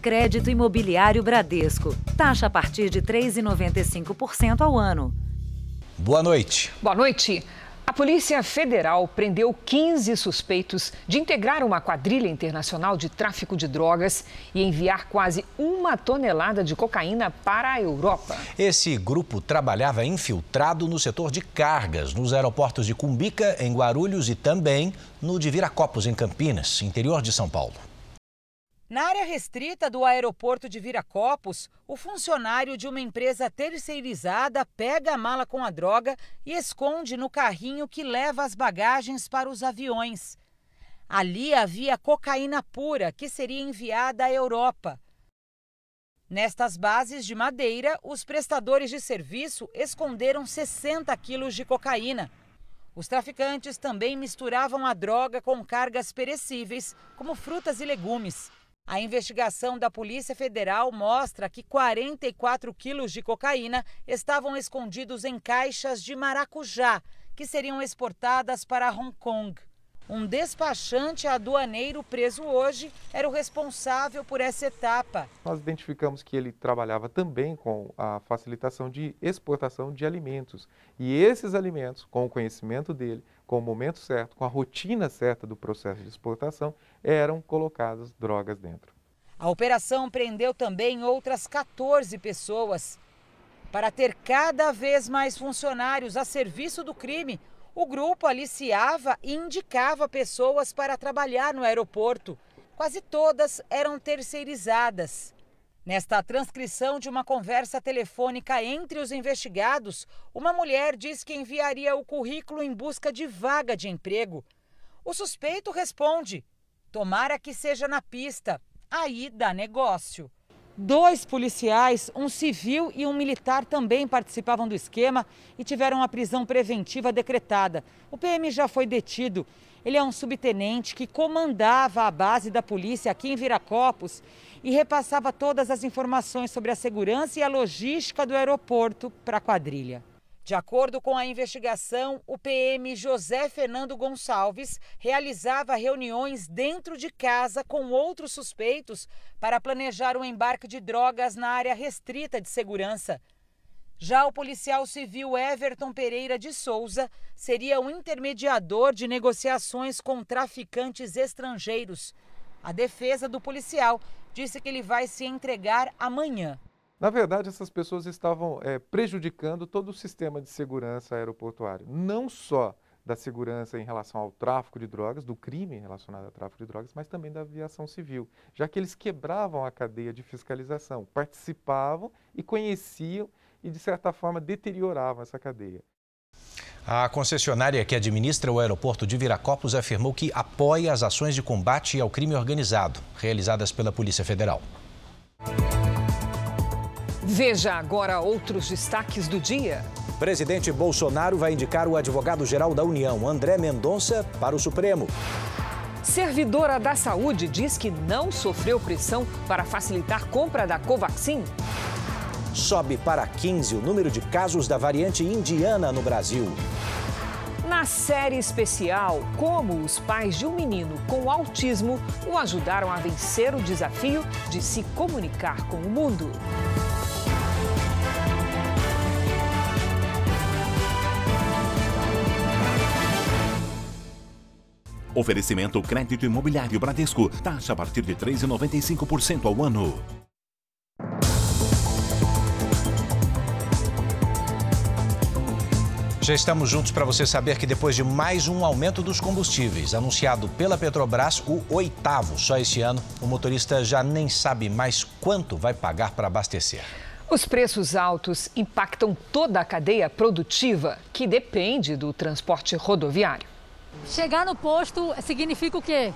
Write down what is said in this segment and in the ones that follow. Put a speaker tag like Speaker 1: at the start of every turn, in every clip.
Speaker 1: Crédito Imobiliário Bradesco. Taxa a partir de 3,95% ao ano.
Speaker 2: Boa noite.
Speaker 3: Boa noite. A Polícia Federal prendeu 15 suspeitos de integrar uma quadrilha internacional de tráfico de drogas e enviar quase uma tonelada de cocaína para a Europa.
Speaker 2: Esse grupo trabalhava infiltrado no setor de cargas, nos aeroportos de Cumbica, em Guarulhos, e também no de Viracopos, em Campinas, interior de São Paulo.
Speaker 4: Na área restrita do aeroporto de Viracopos, o funcionário de uma empresa terceirizada pega a mala com a droga e esconde no carrinho que leva as bagagens para os aviões. Ali havia cocaína pura que seria enviada à Europa. Nestas bases de madeira, os prestadores de serviço esconderam 60 quilos de cocaína. Os traficantes também misturavam a droga com cargas perecíveis, como frutas e legumes. A investigação da Polícia Federal mostra que 44 quilos de cocaína estavam escondidos em caixas de maracujá, que seriam exportadas para Hong Kong. Um despachante aduaneiro preso hoje era o responsável por essa etapa.
Speaker 5: Nós identificamos que ele trabalhava também com a facilitação de exportação de alimentos. E esses alimentos, com o conhecimento dele, com o momento certo, com a rotina certa do processo de exportação, eram colocadas drogas dentro.
Speaker 4: A operação prendeu também outras 14 pessoas. Para ter cada vez mais funcionários a serviço do crime, o grupo aliciava e indicava pessoas para trabalhar no aeroporto. Quase todas eram terceirizadas. Nesta transcrição de uma conversa telefônica entre os investigados, uma mulher diz que enviaria o currículo em busca de vaga de emprego. O suspeito responde: Tomara que seja na pista. Aí dá negócio. Dois policiais, um civil e um militar também participavam do esquema e tiveram a prisão preventiva decretada. O PM já foi detido. Ele é um subtenente que comandava a base da polícia aqui em Viracopos e repassava todas as informações sobre a segurança e a logística do aeroporto para a quadrilha. De acordo com a investigação, o PM José Fernando Gonçalves realizava reuniões dentro de casa com outros suspeitos para planejar o embarque de drogas na área restrita de segurança. Já o policial civil Everton Pereira de Souza seria o intermediador de negociações com traficantes estrangeiros. A defesa do policial disse que ele vai se entregar amanhã.
Speaker 5: Na verdade, essas pessoas estavam é, prejudicando todo o sistema de segurança aeroportuário, não só da segurança em relação ao tráfico de drogas, do crime relacionado ao tráfico de drogas, mas também da aviação civil, já que eles quebravam a cadeia de fiscalização, participavam e conheciam e, de certa forma, deterioravam essa cadeia.
Speaker 2: A concessionária que administra o aeroporto de Viracopos afirmou que apoia as ações de combate ao crime organizado realizadas pela Polícia Federal.
Speaker 3: Veja agora outros destaques do dia.
Speaker 2: Presidente Bolsonaro vai indicar o advogado-geral da União, André Mendonça, para o Supremo.
Speaker 3: Servidora da Saúde diz que não sofreu pressão para facilitar compra da Covaxin.
Speaker 2: Sobe para 15 o número de casos da variante indiana no Brasil.
Speaker 3: Na série especial, como os pais de um menino com autismo o ajudaram a vencer o desafio de se comunicar com o mundo.
Speaker 6: Oferecimento crédito imobiliário Bradesco. Taxa a partir de 3,95% ao ano.
Speaker 2: Já estamos juntos para você saber que depois de mais um aumento dos combustíveis, anunciado pela Petrobras, o oitavo só este ano, o motorista já nem sabe mais quanto vai pagar para abastecer.
Speaker 3: Os preços altos impactam toda a cadeia produtiva, que depende do transporte rodoviário.
Speaker 7: Chegar no posto significa o quê?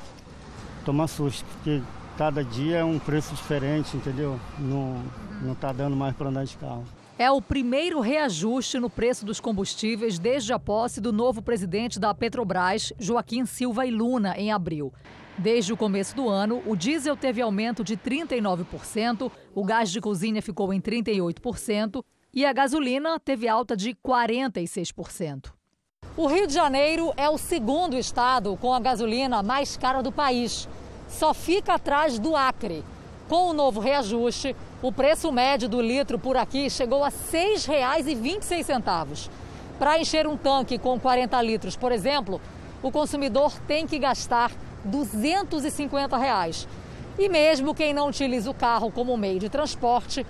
Speaker 8: Tomar susto, porque cada dia é um preço diferente, entendeu? Não, não tá dando mais para andar de carro.
Speaker 7: É o primeiro reajuste no preço dos combustíveis desde a posse do novo presidente da Petrobras, Joaquim Silva e Luna, em abril. Desde o começo do ano, o diesel teve aumento de 39%, o gás de cozinha ficou em 38% e a gasolina teve alta de 46%. O Rio de Janeiro é o segundo estado com a gasolina mais cara do país. Só fica atrás do Acre. Com o novo reajuste, o preço médio do litro por aqui chegou a R$ 6,26. Para encher um tanque com 40 litros, por exemplo, o consumidor tem que gastar 250 reais. E mesmo quem não utiliza o carro como meio de transporte,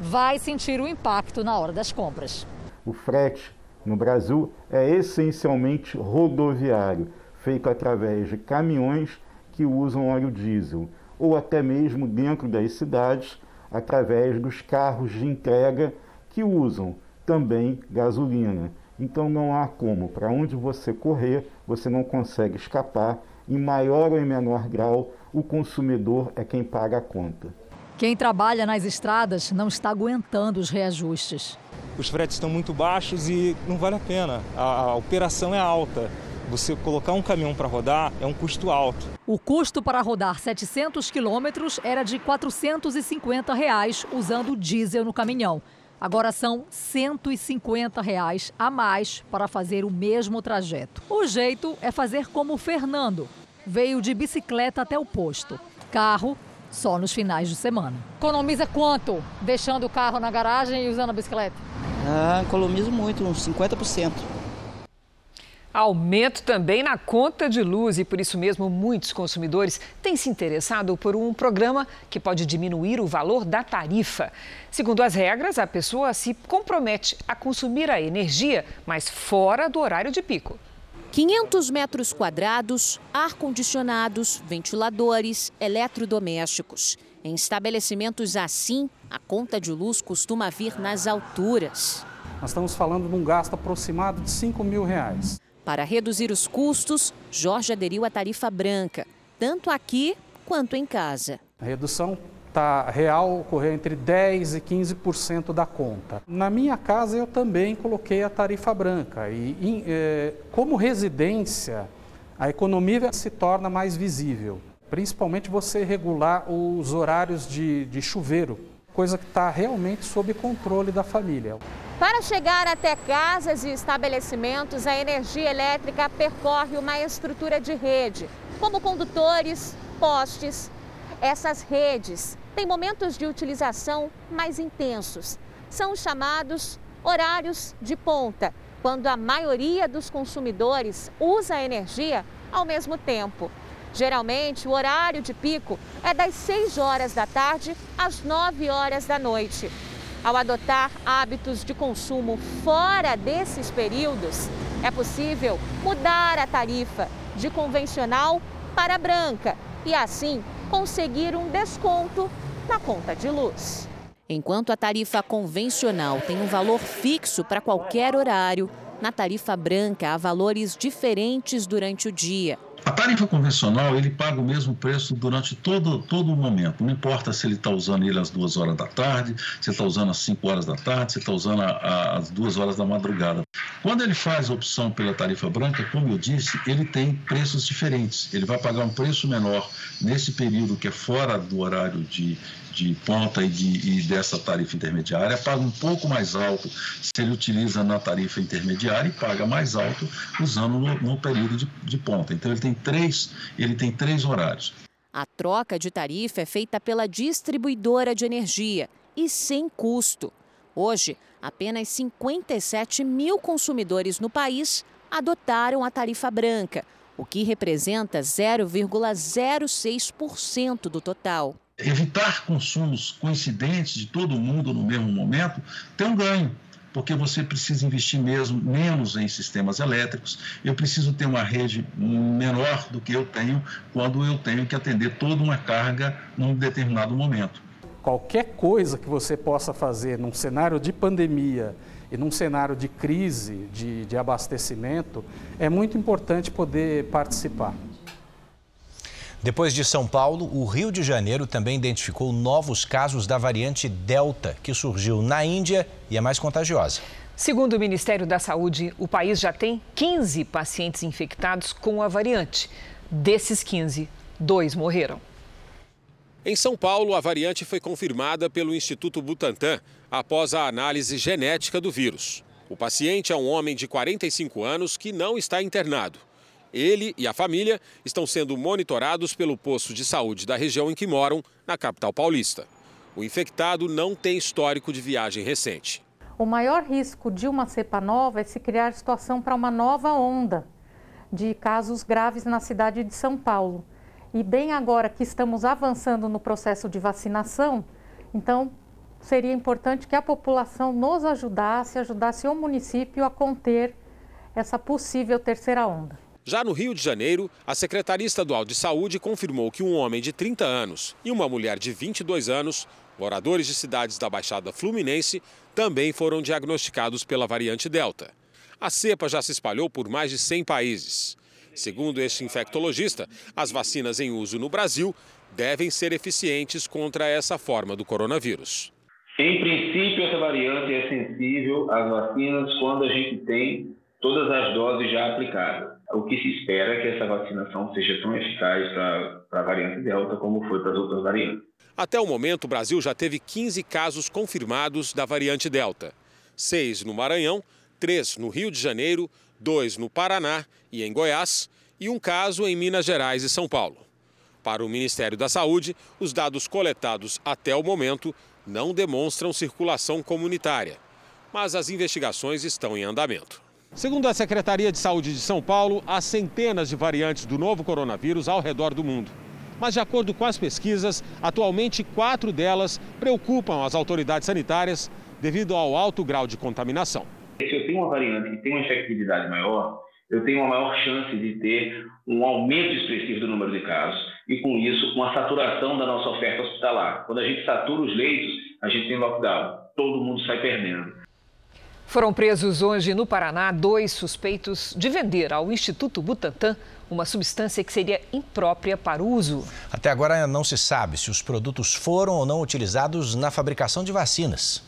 Speaker 7: vai sentir o impacto na hora das compras.
Speaker 9: O frete no Brasil é essencialmente rodoviário, feito através de caminhões que usam óleo diesel ou até mesmo dentro das cidades, através dos carros de entrega que usam também gasolina. Então não há como, para onde você correr, você não consegue escapar. Em maior ou em menor grau, o consumidor é quem paga a conta.
Speaker 7: Quem trabalha nas estradas não está aguentando os reajustes.
Speaker 10: Os fretes estão muito baixos e não vale a pena. A, a operação é alta. Você colocar um caminhão para rodar é um custo alto.
Speaker 7: O custo para rodar 700 quilômetros era de 450 reais usando diesel no caminhão. Agora são 150 reais a mais para fazer o mesmo trajeto. O jeito é fazer como o Fernando. Veio de bicicleta até o posto. Carro só nos finais de semana. Economiza quanto deixando o carro na garagem e usando a bicicleta?
Speaker 11: Ah, economizo muito, uns 50%.
Speaker 3: Aumento também na conta de luz e por isso mesmo muitos consumidores têm se interessado por um programa que pode diminuir o valor da tarifa. Segundo as regras, a pessoa se compromete a consumir a energia, mas fora do horário de pico.
Speaker 12: 500 metros quadrados, ar-condicionados, ventiladores, eletrodomésticos. Em estabelecimentos assim, a conta de luz costuma vir nas alturas.
Speaker 13: Nós estamos falando de um gasto aproximado de 5 mil reais.
Speaker 12: Para reduzir os custos, Jorge aderiu à tarifa branca, tanto aqui quanto em casa.
Speaker 13: A redução tá real ocorreu entre 10% e 15% da conta. Na minha casa eu também coloquei a tarifa branca e eh, como residência a economia se torna mais visível, principalmente você regular os horários de, de chuveiro, coisa que está realmente sob controle da família.
Speaker 12: Para chegar até casas e estabelecimentos, a energia elétrica percorre uma estrutura de rede, como condutores, postes. Essas redes têm momentos de utilização mais intensos. São os chamados horários de ponta, quando a maioria dos consumidores usa a energia ao mesmo tempo. Geralmente, o horário de pico é das 6 horas da tarde às 9 horas da noite. Ao adotar hábitos de consumo fora desses períodos, é possível mudar a tarifa de convencional para branca e, assim, conseguir um desconto na conta de luz. Enquanto a tarifa convencional tem um valor fixo para qualquer horário, na tarifa branca há valores diferentes durante o dia.
Speaker 14: A tarifa convencional, ele paga o mesmo preço durante todo, todo o momento. Não importa se ele está usando ele às duas horas da tarde, se está usando às 5 horas da tarde, se está usando às duas horas da madrugada. Quando ele faz a opção pela tarifa branca, como eu disse, ele tem preços diferentes. Ele vai pagar um preço menor nesse período que é fora do horário de, de ponta e, de, e dessa tarifa intermediária, paga um pouco mais alto se ele utiliza na tarifa intermediária e paga mais alto usando no, no período de, de ponta. Então ele tem três, ele tem três horários.
Speaker 12: A troca de tarifa é feita pela distribuidora de energia e sem custo. Hoje, apenas 57 mil consumidores no país adotaram a tarifa branca, o que representa 0,06% do total.
Speaker 14: Evitar consumos coincidentes de todo mundo no mesmo momento tem um ganho porque você precisa investir mesmo menos em sistemas elétricos. Eu preciso ter uma rede menor do que eu tenho quando eu tenho que atender toda uma carga num determinado momento.
Speaker 13: Qualquer coisa que você possa fazer num cenário de pandemia e num cenário de crise de, de abastecimento, é muito importante poder participar.
Speaker 2: Depois de São Paulo, o Rio de Janeiro também identificou novos casos da variante Delta, que surgiu na Índia e é mais contagiosa.
Speaker 3: Segundo o Ministério da Saúde, o país já tem 15 pacientes infectados com a variante. Desses 15, dois morreram.
Speaker 15: Em São Paulo, a variante foi confirmada pelo Instituto Butantan após a análise genética do vírus. O paciente é um homem de 45 anos que não está internado. Ele e a família estão sendo monitorados pelo posto de saúde da região em que moram, na capital paulista. O infectado não tem histórico de viagem recente.
Speaker 16: O maior risco de uma cepa nova é se criar situação para uma nova onda de casos graves na cidade de São Paulo. E bem agora que estamos avançando no processo de vacinação, então seria importante que a população nos ajudasse, ajudasse o município a conter essa possível terceira onda.
Speaker 15: Já no Rio de Janeiro, a Secretaria Estadual de Saúde confirmou que um homem de 30 anos e uma mulher de 22 anos, moradores de cidades da Baixada Fluminense, também foram diagnosticados pela variante Delta. A cepa já se espalhou por mais de 100 países. Segundo este infectologista, as vacinas em uso no Brasil devem ser eficientes contra essa forma do coronavírus.
Speaker 17: Em princípio, essa variante é sensível às vacinas quando a gente tem todas as doses já aplicadas. O que se espera é que essa vacinação seja tão eficaz para a variante Delta como foi para as outras variantes.
Speaker 15: Até o momento, o Brasil já teve 15 casos confirmados da variante Delta. Seis no Maranhão, três no Rio de Janeiro, dois no Paraná e em Goiás e um caso em Minas Gerais e São Paulo. Para o Ministério da Saúde, os dados coletados até o momento não demonstram circulação comunitária, mas as investigações estão em andamento. Segundo a Secretaria de Saúde de São Paulo, há centenas de variantes do novo coronavírus ao redor do mundo. Mas, de acordo com as pesquisas, atualmente quatro delas preocupam as autoridades sanitárias devido ao alto grau de contaminação.
Speaker 17: Se eu tenho uma variante que tem uma infectividade maior, eu tenho uma maior chance de ter um aumento expressivo do número de casos e, com isso, uma saturação da nossa oferta hospitalar. Quando a gente satura os leitos, a gente tem lockdown, todo mundo sai perdendo.
Speaker 3: Foram presos hoje no Paraná dois suspeitos de vender ao Instituto Butantan uma substância que seria imprópria para o uso.
Speaker 2: Até agora não se sabe se os produtos foram ou não utilizados na fabricação de vacinas.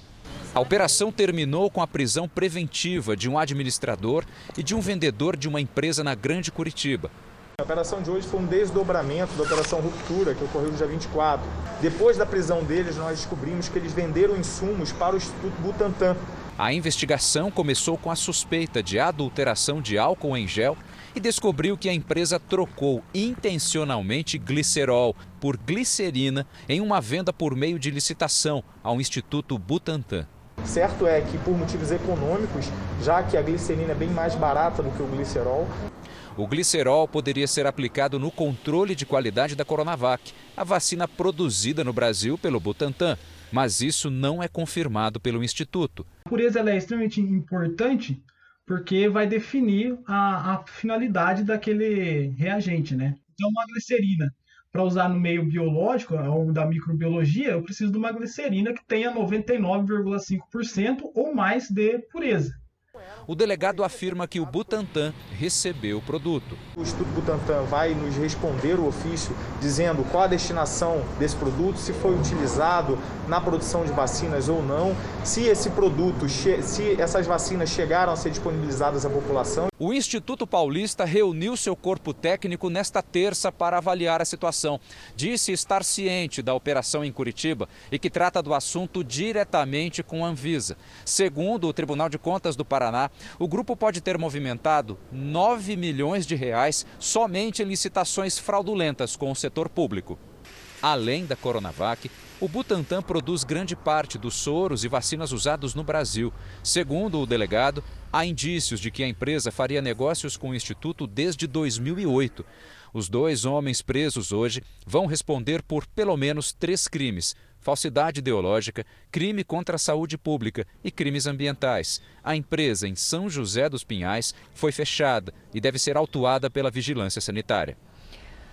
Speaker 18: A operação terminou com a prisão preventiva de um administrador e de um vendedor de uma empresa na Grande Curitiba.
Speaker 19: A operação de hoje foi um desdobramento da operação Ruptura, que ocorreu no dia 24. Depois da prisão deles, nós descobrimos que eles venderam insumos para o Instituto Butantan.
Speaker 18: A investigação começou com a suspeita de adulteração de álcool em gel e descobriu que a empresa trocou intencionalmente glicerol por glicerina em uma venda por meio de licitação ao Instituto Butantan.
Speaker 19: Certo é que por motivos econômicos, já que a glicerina é bem mais barata do que o glicerol,
Speaker 18: o glicerol poderia ser aplicado no controle de qualidade da Coronavac, a vacina produzida no Brasil pelo Butantan, mas isso não é confirmado pelo Instituto.
Speaker 20: A pureza é extremamente importante porque vai definir a, a finalidade daquele reagente, né? Então, uma glicerina para usar no meio biológico ou da microbiologia, eu preciso de uma glicerina que tenha 99,5% ou mais de pureza.
Speaker 18: O delegado afirma que o Butantan recebeu o produto.
Speaker 19: O Instituto Butantan vai nos responder o ofício dizendo qual a destinação desse produto, se foi utilizado na produção de vacinas ou não, se esse produto, se essas vacinas chegaram a ser disponibilizadas à população.
Speaker 18: O Instituto Paulista reuniu seu corpo técnico nesta terça para avaliar a situação. Disse estar ciente da operação em Curitiba e que trata do assunto diretamente com a Anvisa. Segundo o Tribunal de Contas do Paraná, o grupo pode ter movimentado 9 milhões de reais somente em licitações fraudulentas com o setor público. Além da Coronavac, o Butantan produz grande parte dos soros e vacinas usados no Brasil. Segundo o delegado, há indícios de que a empresa faria negócios com o Instituto desde 2008. Os dois homens presos hoje vão responder por pelo menos três crimes: falsidade ideológica, crime contra a saúde pública e crimes ambientais. A empresa em São José dos Pinhais foi fechada e deve ser autuada pela vigilância sanitária.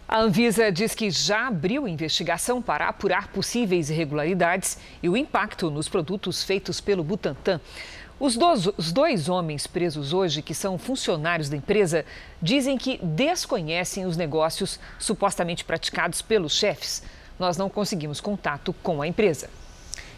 Speaker 3: A Anvisa diz que já abriu investigação para apurar possíveis irregularidades e o impacto nos produtos feitos pelo Butantan. Os dois, os dois, homens presos hoje, que são funcionários da empresa, dizem que desconhecem os negócios supostamente praticados pelos chefes. Nós não conseguimos contato com a empresa.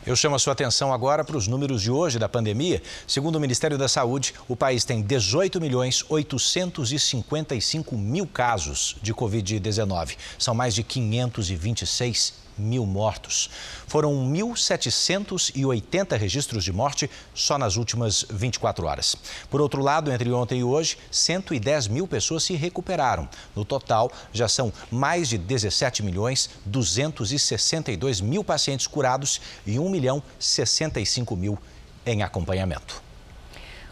Speaker 2: Eu chamo a sua atenção agora para os números de hoje da pandemia. Segundo o Ministério da Saúde, o país tem 18 milhões 855 mil casos de Covid-19. São mais de 526 mil mortos. Foram 1.780 registros de morte só nas últimas 24 horas. Por outro lado, entre ontem e hoje, 110 mil pessoas se recuperaram. No total, já são mais de 17 milhões 262 mil pacientes curados e 1 milhão 65 mil em acompanhamento.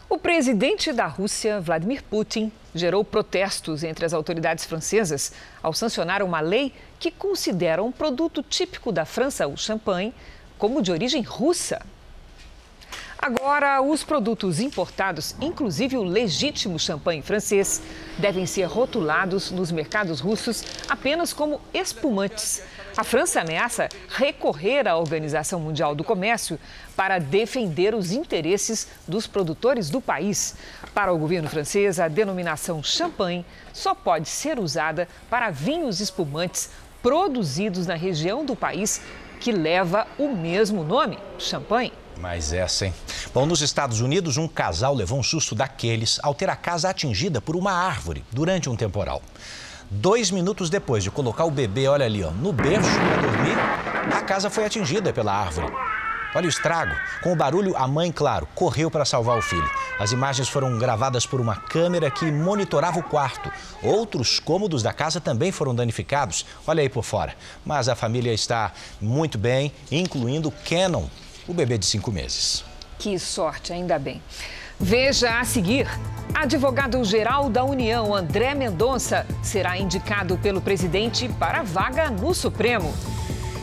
Speaker 3: O presidente da Rússia, Vladimir Putin, gerou protestos entre as autoridades francesas ao sancionar uma lei que considera um produto típico da França, o champanhe, como de origem russa. Agora, os produtos importados, inclusive o legítimo champanhe francês, devem ser rotulados nos mercados russos apenas como espumantes. A França ameaça recorrer à Organização Mundial do Comércio para defender os interesses dos produtores do país. Para o governo francês, a denominação champanhe só pode ser usada para vinhos espumantes produzidos na região do país que leva o mesmo nome, champanhe.
Speaker 2: Mas essa, hein? Bom, nos Estados Unidos, um casal levou um susto daqueles ao ter a casa atingida por uma árvore durante um temporal. Dois minutos depois de colocar o bebê, olha ali, ó, no berço para dormir, a casa foi atingida pela árvore. Olha o estrago. Com o barulho, a mãe, claro, correu para salvar o filho. As imagens foram gravadas por uma câmera que monitorava o quarto. Outros cômodos da casa também foram danificados. Olha aí por fora. Mas a família está muito bem, incluindo Cannon, o bebê de cinco meses.
Speaker 3: Que sorte, ainda bem. Veja a seguir. Advogado-geral da União, André Mendonça, será indicado pelo presidente para vaga no Supremo.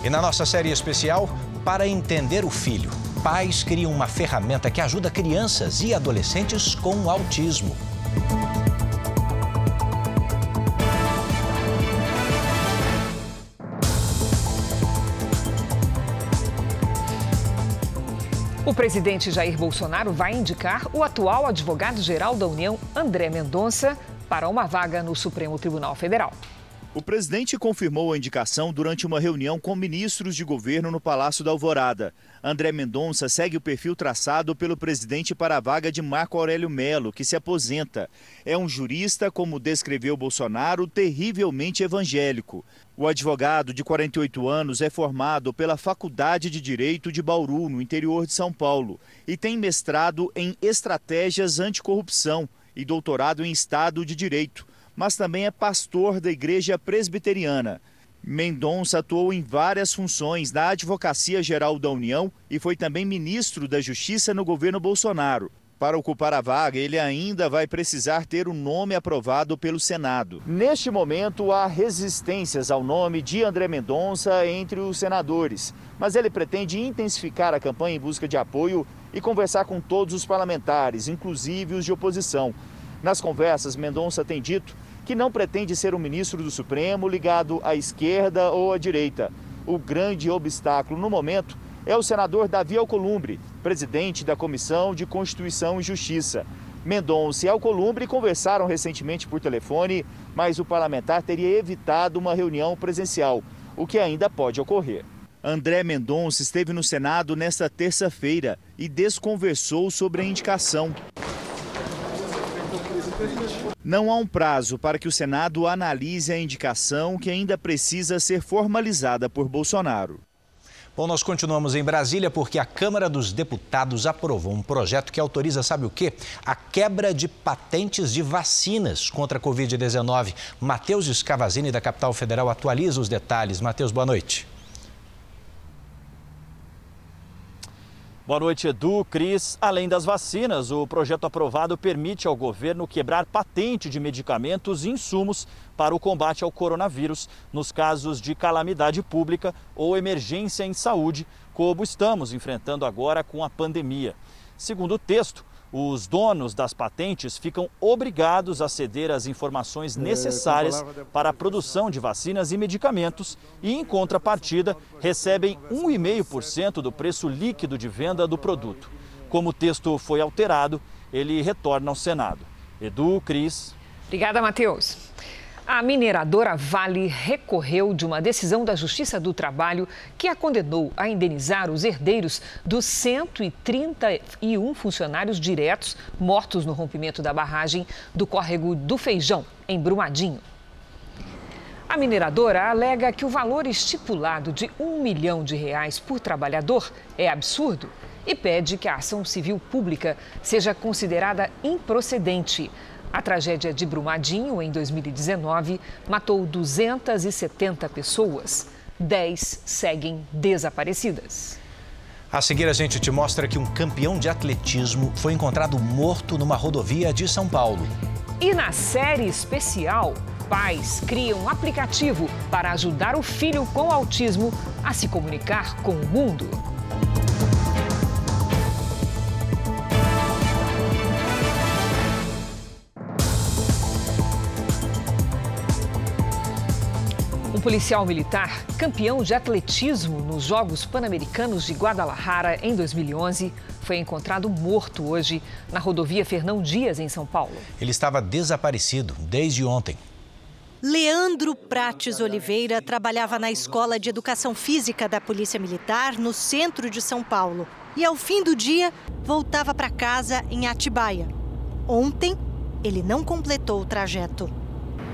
Speaker 2: E na nossa série especial, para entender o filho, pais criam uma ferramenta que ajuda crianças e adolescentes com autismo.
Speaker 3: O presidente Jair Bolsonaro vai indicar o atual advogado-geral da União, André Mendonça, para uma vaga no Supremo Tribunal Federal.
Speaker 21: O presidente confirmou a indicação durante uma reunião com ministros de governo no Palácio da Alvorada. André Mendonça segue o perfil traçado pelo presidente para a vaga de Marco Aurélio Melo, que se aposenta. É um jurista, como descreveu Bolsonaro, terrivelmente evangélico. O advogado, de 48 anos, é formado pela Faculdade de Direito de Bauru, no interior de São Paulo, e tem mestrado em Estratégias Anticorrupção e doutorado em Estado de Direito mas também é pastor da Igreja Presbiteriana. Mendonça atuou em várias funções na Advocacia Geral da União e foi também ministro da Justiça no governo Bolsonaro. Para ocupar a vaga, ele ainda vai precisar ter o nome aprovado pelo Senado. Neste momento, há resistências ao nome de André Mendonça entre os senadores, mas ele pretende intensificar a campanha em busca de apoio e conversar com todos os parlamentares, inclusive os de oposição. Nas conversas, Mendonça tem dito que não pretende ser um ministro do Supremo ligado à esquerda ou à direita. O grande obstáculo no momento é o senador Davi Alcolumbre, presidente da Comissão de Constituição e Justiça. Mendonça e Alcolumbre conversaram recentemente por telefone, mas o parlamentar teria evitado uma reunião presencial, o que ainda pode ocorrer. André Mendonça esteve no Senado nesta terça-feira e desconversou sobre a indicação. Não há um prazo para que o Senado analise a indicação que ainda precisa ser formalizada por Bolsonaro.
Speaker 2: Bom, nós continuamos em Brasília porque a Câmara dos Deputados aprovou um projeto que autoriza, sabe o quê? A quebra de patentes de vacinas contra a Covid-19. Matheus Escavazini, da Capital Federal, atualiza os detalhes. Matheus, boa noite.
Speaker 22: Boa noite, Edu, Cris. Além das vacinas, o projeto aprovado permite ao governo quebrar patente de medicamentos e insumos para o combate ao coronavírus nos casos de calamidade pública ou emergência em saúde, como estamos enfrentando agora com a pandemia. Segundo o texto, os donos das patentes ficam obrigados a ceder as informações é, necessárias para a produção de vacinas e medicamentos e, em contrapartida, recebem 1,5% do preço líquido de venda do produto. Como o texto foi alterado, ele retorna ao Senado. Edu, Cris.
Speaker 3: Obrigada, Matheus. A mineradora Vale recorreu de uma decisão da Justiça do Trabalho que a condenou a indenizar os herdeiros dos 131 funcionários diretos mortos no rompimento da barragem do córrego do Feijão, em Brumadinho. A mineradora alega que o valor estipulado de um milhão de reais por trabalhador é absurdo e pede que a ação civil pública seja considerada improcedente. A tragédia de Brumadinho, em 2019, matou 270 pessoas. 10 seguem desaparecidas.
Speaker 2: A seguir, a gente te mostra que um campeão de atletismo foi encontrado morto numa rodovia de São Paulo.
Speaker 3: E na série especial, pais criam um aplicativo para ajudar o filho com autismo a se comunicar com o mundo. Policial militar, campeão de atletismo nos Jogos Pan-Americanos de Guadalajara em 2011, foi encontrado morto hoje na rodovia Fernão Dias, em São Paulo.
Speaker 2: Ele estava desaparecido desde ontem.
Speaker 23: Leandro Prates Oliveira trabalhava na Escola de Educação Física da Polícia Militar, no centro de São Paulo. E ao fim do dia, voltava para casa em Atibaia. Ontem, ele não completou o trajeto.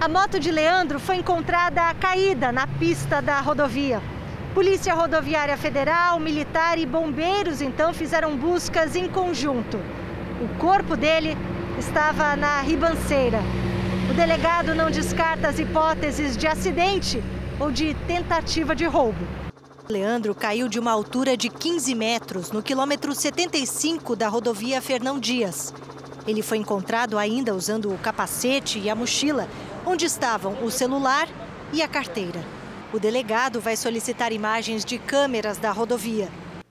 Speaker 24: A moto de Leandro foi encontrada caída na pista da rodovia. Polícia Rodoviária Federal, militar e bombeiros então fizeram buscas em conjunto. O corpo dele estava na ribanceira. O delegado não descarta as hipóteses de acidente ou de tentativa de roubo.
Speaker 23: Leandro caiu de uma altura de 15 metros no quilômetro 75 da rodovia Fernão Dias. Ele foi encontrado ainda usando o capacete e a mochila, onde estavam o celular e a carteira. O delegado vai solicitar imagens de câmeras da rodovia.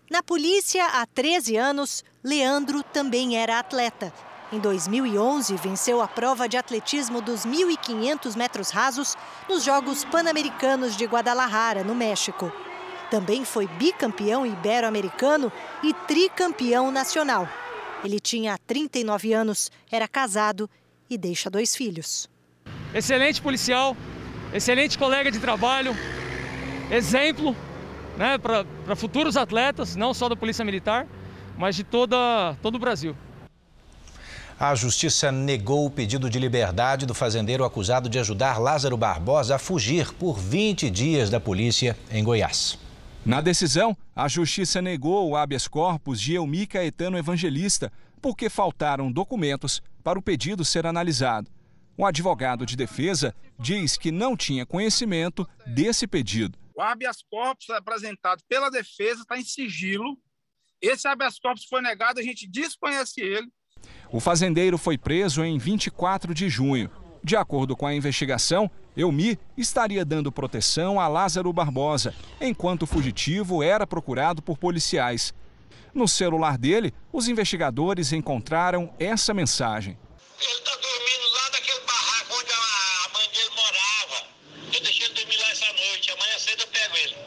Speaker 23: Na polícia, há 13 anos, Leandro também era atleta. Em 2011, venceu a prova de atletismo dos 1.500 metros rasos nos Jogos Pan-Americanos de Guadalajara, no México. Também foi bicampeão ibero-americano e tricampeão nacional. Ele tinha 39 anos, era casado e deixa dois filhos.
Speaker 25: Excelente policial, excelente colega de trabalho, exemplo né, para futuros atletas, não só da Polícia Militar, mas de toda, todo o Brasil.
Speaker 2: A justiça negou o pedido de liberdade do fazendeiro acusado de ajudar Lázaro Barbosa a fugir por 20 dias da polícia em Goiás.
Speaker 26: Na decisão, a justiça negou o habeas corpus de Elmi Caetano Evangelista porque faltaram documentos para o pedido ser analisado. O advogado de defesa diz que não tinha conhecimento desse pedido.
Speaker 27: O habeas corpus apresentado pela defesa está em sigilo. Esse habeas corpus foi negado, a gente desconhece ele.
Speaker 26: O fazendeiro foi preso em 24 de junho. De acordo com a investigação, Elmi estaria dando proteção a Lázaro Barbosa, enquanto o fugitivo era procurado por policiais. No celular dele, os investigadores encontraram essa mensagem.
Speaker 28: Ele está dormindo lá daquele barraco onde a mãe dele morava. Eu deixei ele dormir lá essa noite. Amanhã cedo eu pego ele.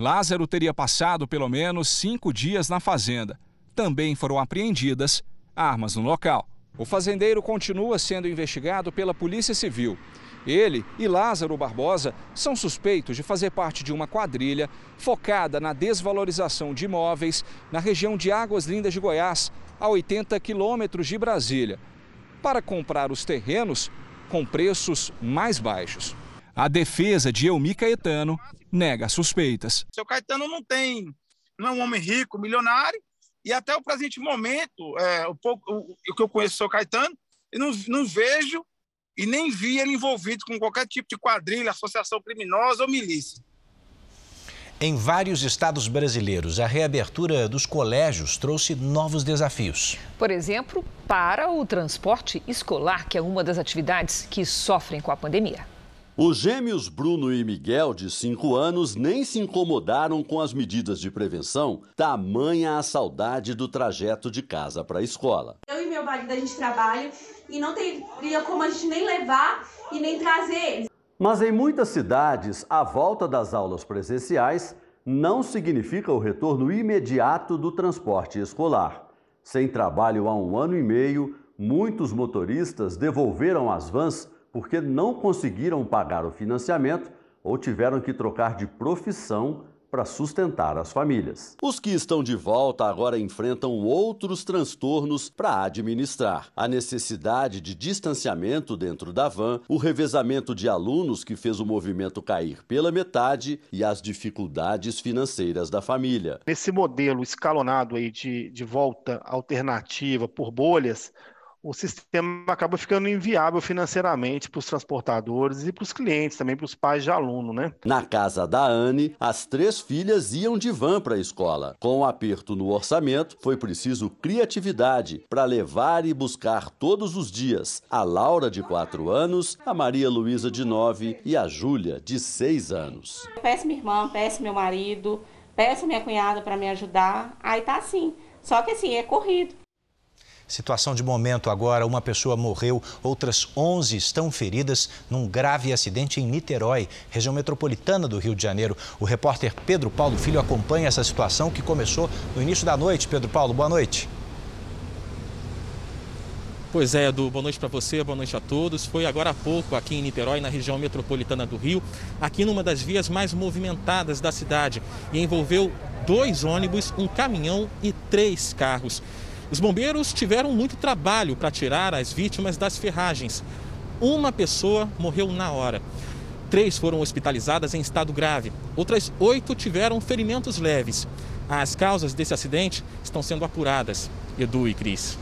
Speaker 26: Lázaro teria passado pelo menos cinco dias na fazenda. Também foram apreendidas armas no local. O fazendeiro continua sendo investigado pela Polícia Civil. Ele e Lázaro Barbosa são suspeitos de fazer parte de uma quadrilha focada na desvalorização de imóveis na região de Águas Lindas de Goiás, a 80 quilômetros de Brasília, para comprar os terrenos com preços mais baixos. A defesa de Elmi Caetano nega suspeitas.
Speaker 27: Seu Caetano não tem, não é um homem rico, milionário, e até o presente momento, é, o, pouco, o, o que eu conheço do seu Caetano, eu não, não vejo e nem vi ele envolvido com qualquer tipo de quadrilha, associação criminosa ou milícia.
Speaker 2: Em vários estados brasileiros, a reabertura dos colégios trouxe novos desafios.
Speaker 3: Por exemplo, para o transporte escolar, que é uma das atividades que sofrem com a pandemia.
Speaker 29: Os gêmeos Bruno e Miguel, de 5 anos, nem se incomodaram com as medidas de prevenção, tamanha a saudade do trajeto de casa para a escola.
Speaker 30: Eu e meu marido, a gente trabalha e não teria como a gente nem levar e nem trazer eles.
Speaker 29: Mas em muitas cidades, a volta das aulas presenciais não significa o retorno imediato do transporte escolar. Sem trabalho há um ano e meio, muitos motoristas devolveram as vans porque não conseguiram pagar o financiamento ou tiveram que trocar de profissão para sustentar as famílias. Os que estão de volta agora enfrentam outros transtornos para administrar. A necessidade de distanciamento dentro da van, o revezamento de alunos que fez o movimento cair pela metade e as dificuldades financeiras da família.
Speaker 31: Nesse modelo escalonado aí de, de volta alternativa por bolhas, o sistema acaba ficando inviável financeiramente para os transportadores e para os clientes, também para os pais de aluno, né?
Speaker 29: Na casa da Anne, as três filhas iam de van para a escola. Com o um aperto no orçamento, foi preciso criatividade para levar e buscar todos os dias a Laura, de 4 anos, a Maria Luísa, de 9 e a Júlia, de 6 anos.
Speaker 30: Peço minha irmã, peço meu marido, peço minha cunhada para me ajudar. Aí tá assim. Só que assim, é corrido.
Speaker 2: Situação de momento agora: uma pessoa morreu, outras 11 estão feridas num grave acidente em Niterói, região metropolitana do Rio de Janeiro. O repórter Pedro Paulo Filho acompanha essa situação que começou no início da noite. Pedro Paulo, boa noite.
Speaker 32: Pois é, Edu, boa noite para você, boa noite a todos. Foi agora há pouco aqui em Niterói, na região metropolitana do Rio, aqui numa das vias mais movimentadas da cidade, e envolveu dois ônibus, um caminhão e três carros. Os bombeiros tiveram muito trabalho para tirar as vítimas das ferragens. Uma pessoa morreu na hora. Três foram hospitalizadas em estado grave. Outras oito tiveram ferimentos leves. As causas desse acidente estão sendo apuradas. Edu e Cris.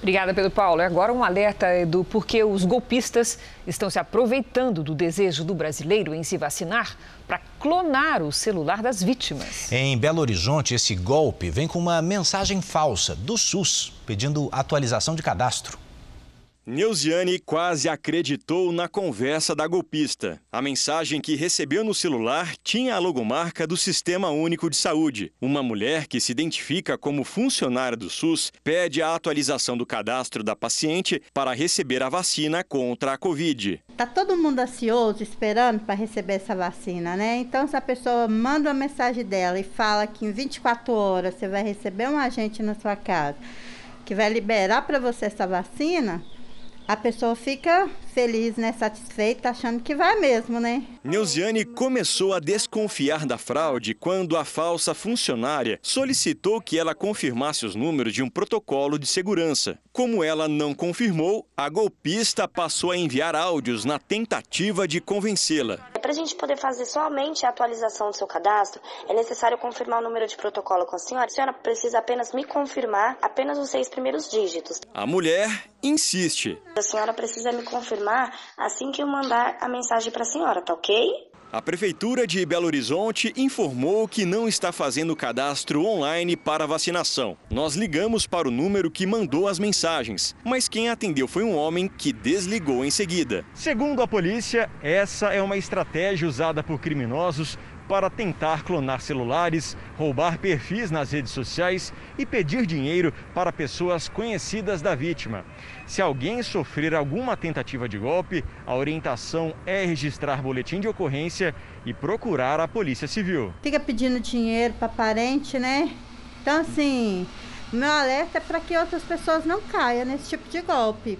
Speaker 3: Obrigada, Pedro Paulo. Agora um alerta, Edu, porque os golpistas estão se aproveitando do desejo do brasileiro em se vacinar para clonar o celular das vítimas.
Speaker 2: Em Belo Horizonte, esse golpe vem com uma mensagem falsa do SUS pedindo atualização de cadastro.
Speaker 33: Neuziane quase acreditou na conversa da golpista. A mensagem que recebeu no celular tinha a logomarca do Sistema Único de Saúde. Uma mulher que se identifica como funcionária do SUS pede a atualização do cadastro da paciente para receber a vacina contra a Covid.
Speaker 34: Tá todo mundo ansioso esperando para receber essa vacina, né? Então, se a pessoa manda uma mensagem dela e fala que em 24 horas você vai receber um agente na sua casa que vai liberar para você essa vacina, a pessoa fica feliz, né, satisfeita, achando que vai mesmo, né?
Speaker 33: Neuziane começou a desconfiar da fraude quando a falsa funcionária solicitou que ela confirmasse os números de um protocolo de segurança. Como ela não confirmou, a golpista passou a enviar áudios na tentativa de convencê-la.
Speaker 35: Para a gente poder fazer somente a atualização do seu cadastro, é necessário confirmar o número de protocolo com a senhora. A senhora precisa apenas me confirmar apenas os seis primeiros dígitos.
Speaker 33: A mulher insiste.
Speaker 35: A senhora precisa me confirmar assim que eu mandar a mensagem para a senhora, tá ok?
Speaker 33: A Prefeitura de Belo Horizonte informou que não está fazendo cadastro online para vacinação. Nós ligamos para o número que mandou as mensagens, mas quem atendeu foi um homem que desligou em seguida. Segundo a polícia, essa é uma estratégia usada por criminosos para tentar clonar celulares, roubar perfis nas redes sociais e pedir dinheiro para pessoas conhecidas da vítima. Se alguém sofrer alguma tentativa de golpe, a orientação é registrar boletim de ocorrência e procurar a Polícia Civil.
Speaker 34: Fica pedindo dinheiro para parente, né? Então, assim, meu alerta é para que outras pessoas não caiam nesse tipo de golpe.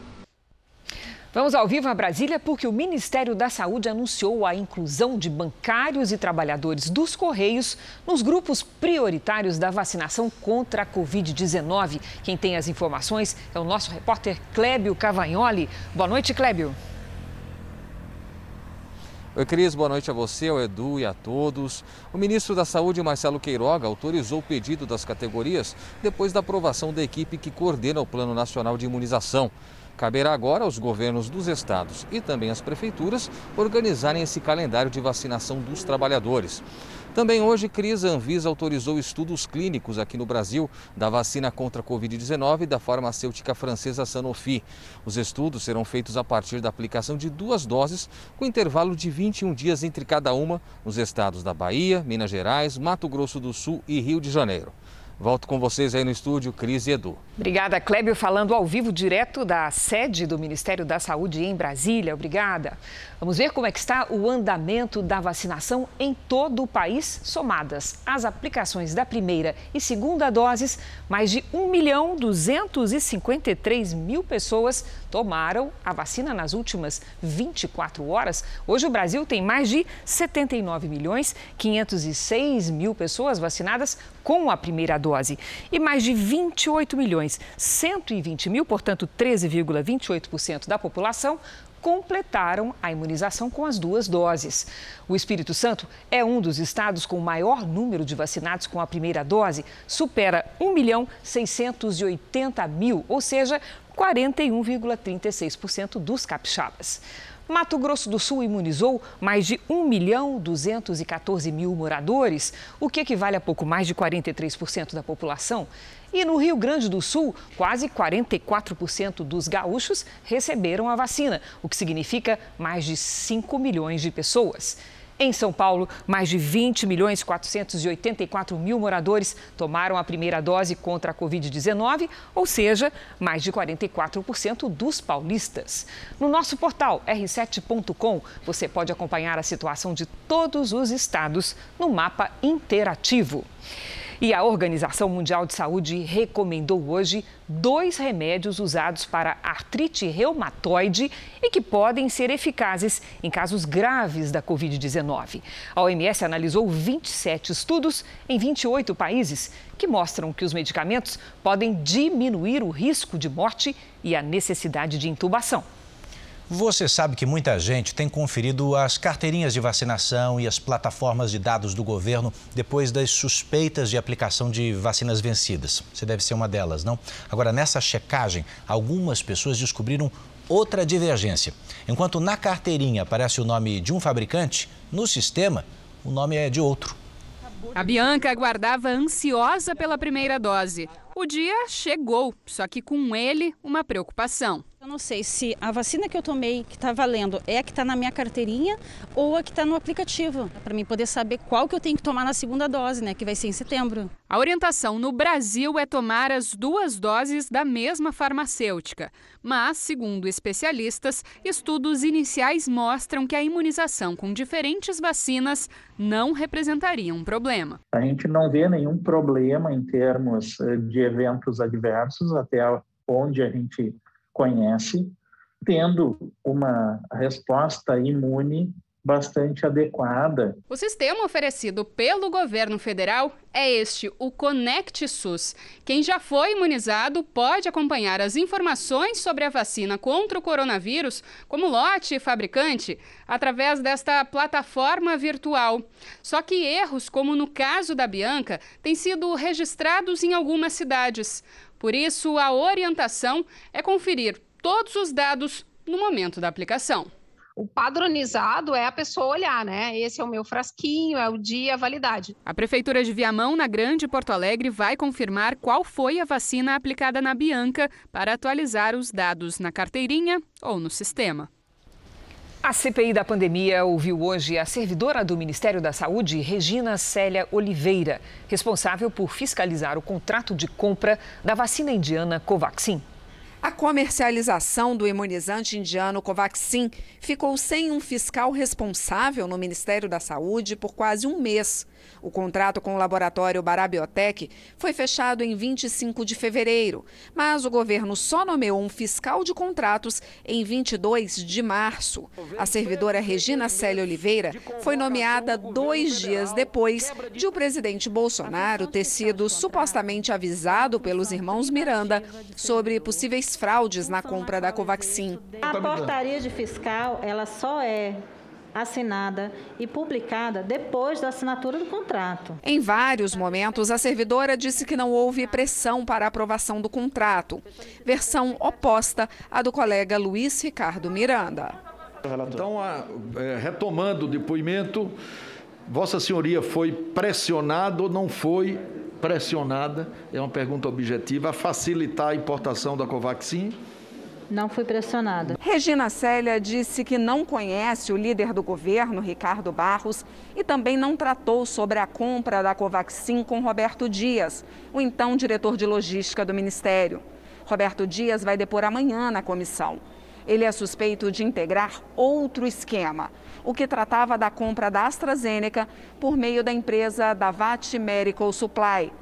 Speaker 3: Vamos ao vivo a Brasília porque o Ministério da Saúde anunciou a inclusão de bancários e trabalhadores dos Correios nos grupos prioritários da vacinação contra a Covid-19. Quem tem as informações é o nosso repórter Clébio Cavagnoli. Boa noite, Clébio.
Speaker 36: Oi, Cris, boa noite a você, ao Edu e a todos. O ministro da Saúde, Marcelo Queiroga, autorizou o pedido das categorias depois da aprovação da equipe que coordena o Plano Nacional de Imunização. Caberá agora aos governos dos estados e também às prefeituras organizarem esse calendário de vacinação dos trabalhadores. Também hoje, Cris Anvisa autorizou estudos clínicos aqui no Brasil da vacina contra a Covid-19 da farmacêutica francesa Sanofi. Os estudos serão feitos a partir da aplicação de duas doses, com intervalo de 21 dias entre cada uma, nos estados da Bahia, Minas Gerais, Mato Grosso do Sul e Rio de Janeiro. Volto com vocês aí no estúdio, Cris e Edu.
Speaker 3: Obrigada, Clébio, falando ao vivo direto da sede do Ministério da Saúde em Brasília. Obrigada. Vamos ver como é que está o andamento da vacinação em todo o país, somadas as aplicações da primeira e segunda doses, mais de 1 milhão 253 mil pessoas tomaram a vacina nas últimas 24 horas. Hoje o Brasil tem mais de 79 milhões 506 mil pessoas vacinadas com a primeira dose e mais de 28 milhões 120 mil, portanto 13,28% da população completaram a imunização com as duas doses. O Espírito Santo é um dos estados com o maior número de vacinados com a primeira dose, supera 1 milhão 680 mil, ou seja, 41,36% dos capixabas. Mato Grosso do Sul imunizou mais de 1 milhão 214 mil moradores, o que equivale a pouco mais de 43% da população. E no Rio Grande do Sul, quase 44% dos gaúchos receberam a vacina, o que significa mais de 5 milhões de pessoas. Em São Paulo, mais de 20 milhões 484 mil moradores tomaram a primeira dose contra a Covid-19, ou seja, mais de 44% dos paulistas. No nosso portal r7.com, você pode acompanhar a situação de todos os estados no mapa interativo. E a Organização Mundial de Saúde recomendou hoje dois remédios usados para artrite reumatoide e que podem ser eficazes em casos graves da Covid-19. A OMS analisou 27 estudos em 28 países que mostram que os medicamentos podem diminuir o risco de morte e a necessidade de intubação.
Speaker 2: Você sabe que muita gente tem conferido as carteirinhas de vacinação e as plataformas de dados do governo depois das suspeitas de aplicação de vacinas vencidas. Você deve ser uma delas, não? Agora, nessa checagem, algumas pessoas descobriram outra divergência. Enquanto na carteirinha aparece o nome de um fabricante, no sistema o nome é de outro.
Speaker 37: A Bianca aguardava ansiosa pela primeira dose. O dia chegou, só que com ele uma preocupação.
Speaker 38: Eu não sei se a vacina que eu tomei, que está valendo, é a que está na minha carteirinha ou a que está no aplicativo, para mim poder saber qual que eu tenho que tomar na segunda dose, né, que vai ser em setembro.
Speaker 37: A orientação no Brasil é tomar as duas doses da mesma farmacêutica. Mas, segundo especialistas, estudos iniciais mostram que a imunização com diferentes vacinas não representaria um problema.
Speaker 39: A gente não vê nenhum problema em termos eh, de eventos adversos, até onde a gente conhece, tendo uma resposta imune bastante adequada.
Speaker 37: O sistema oferecido pelo governo federal é este, o Conect SUS. Quem já foi imunizado pode acompanhar as informações sobre a vacina contra o coronavírus, como lote e fabricante, através desta plataforma virtual. Só que erros, como no caso da Bianca, têm sido registrados em algumas cidades. Por isso, a orientação é conferir todos os dados no momento da aplicação.
Speaker 40: O padronizado é a pessoa olhar, né? Esse é o meu frasquinho, é o dia, a validade.
Speaker 37: A Prefeitura de Viamão, na Grande Porto Alegre, vai confirmar qual foi a vacina aplicada na Bianca para atualizar os dados na carteirinha ou no sistema.
Speaker 3: A CPI da pandemia ouviu hoje a servidora do Ministério da Saúde, Regina Célia Oliveira, responsável por fiscalizar o contrato de compra da vacina indiana Covaxin.
Speaker 41: A comercialização do imunizante indiano Covaxin ficou sem um fiscal responsável no Ministério da Saúde por quase um mês. O contrato com o laboratório Barabiotec foi fechado em 25 de fevereiro, mas o governo só nomeou um fiscal de contratos em 22 de março. A servidora Regina Célia Oliveira foi nomeada dois dias depois de o presidente Bolsonaro ter sido supostamente avisado pelos irmãos Miranda sobre possíveis fraudes na compra da Covaxin.
Speaker 42: A portaria de fiscal, ela só é assinada e publicada depois da assinatura do contrato.
Speaker 41: Em vários momentos, a servidora disse que não houve pressão para a aprovação do contrato, versão oposta à do colega Luiz Ricardo Miranda.
Speaker 43: Então, é, retomando o depoimento, Vossa Senhoria foi pressionada ou não foi pressionada? É uma pergunta objetiva a facilitar a importação da Covaxin?
Speaker 42: Não fui pressionada.
Speaker 41: Regina Célia disse que não conhece o líder do governo, Ricardo Barros, e também não tratou sobre a compra da Covaxin com Roberto Dias, o então diretor de logística do ministério. Roberto Dias vai depor amanhã na comissão. Ele é suspeito de integrar outro esquema, o que tratava da compra da AstraZeneca por meio da empresa Davat Medical Supply.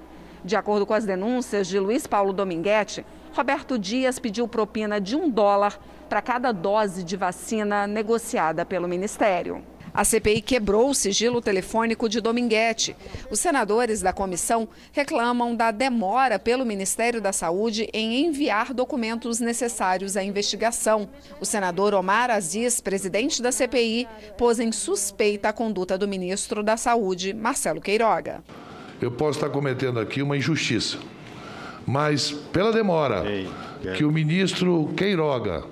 Speaker 41: De acordo com as denúncias de Luiz Paulo Dominguete, Roberto Dias pediu propina de um dólar para cada dose de vacina negociada pelo Ministério. A CPI quebrou o sigilo telefônico de Dominguete. Os senadores da comissão reclamam da demora pelo Ministério da Saúde em enviar documentos necessários à investigação. O senador Omar Aziz, presidente da CPI, pôs em suspeita a conduta do ministro da Saúde, Marcelo Queiroga.
Speaker 44: Eu posso estar cometendo aqui uma injustiça, mas pela demora que o ministro Queiroga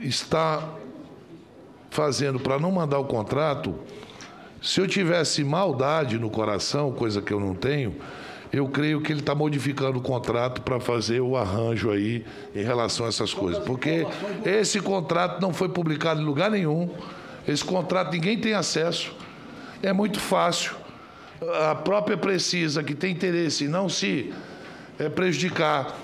Speaker 44: está fazendo para não mandar o contrato, se eu tivesse maldade no coração, coisa que eu não tenho, eu creio que ele está modificando o contrato para fazer o arranjo aí em relação a essas coisas. Porque esse contrato não foi publicado em lugar nenhum, esse contrato ninguém tem acesso, é muito fácil. A própria precisa, que tem interesse em não se é, prejudicar,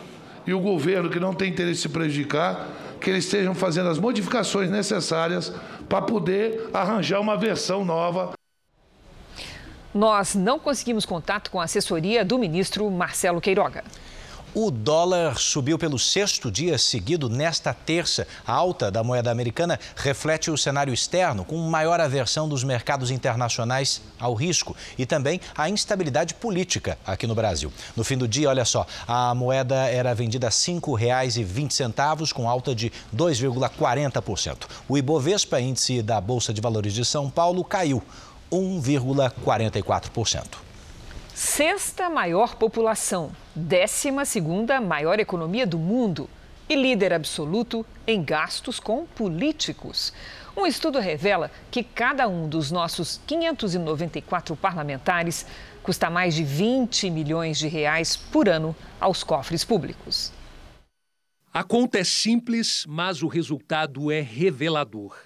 Speaker 44: e o governo que não tem interesse em se prejudicar, que eles estejam fazendo as modificações necessárias para poder arranjar uma versão nova.
Speaker 3: Nós não conseguimos contato com a assessoria do ministro Marcelo Queiroga.
Speaker 2: O dólar subiu pelo sexto dia seguido nesta terça. A alta da moeda americana reflete o cenário externo, com maior aversão dos mercados internacionais ao risco e também a instabilidade política aqui no Brasil. No fim do dia, olha só, a moeda era vendida a R$ 5,20, com alta de 2,40%. O Ibovespa, índice da Bolsa de Valores de São Paulo, caiu 1,44%.
Speaker 3: Sexta maior população, décima segunda maior economia do mundo e líder absoluto em gastos com políticos. Um estudo revela que cada um dos nossos 594 parlamentares custa mais de 20 milhões de reais por ano aos cofres públicos.
Speaker 45: A conta é simples, mas o resultado é revelador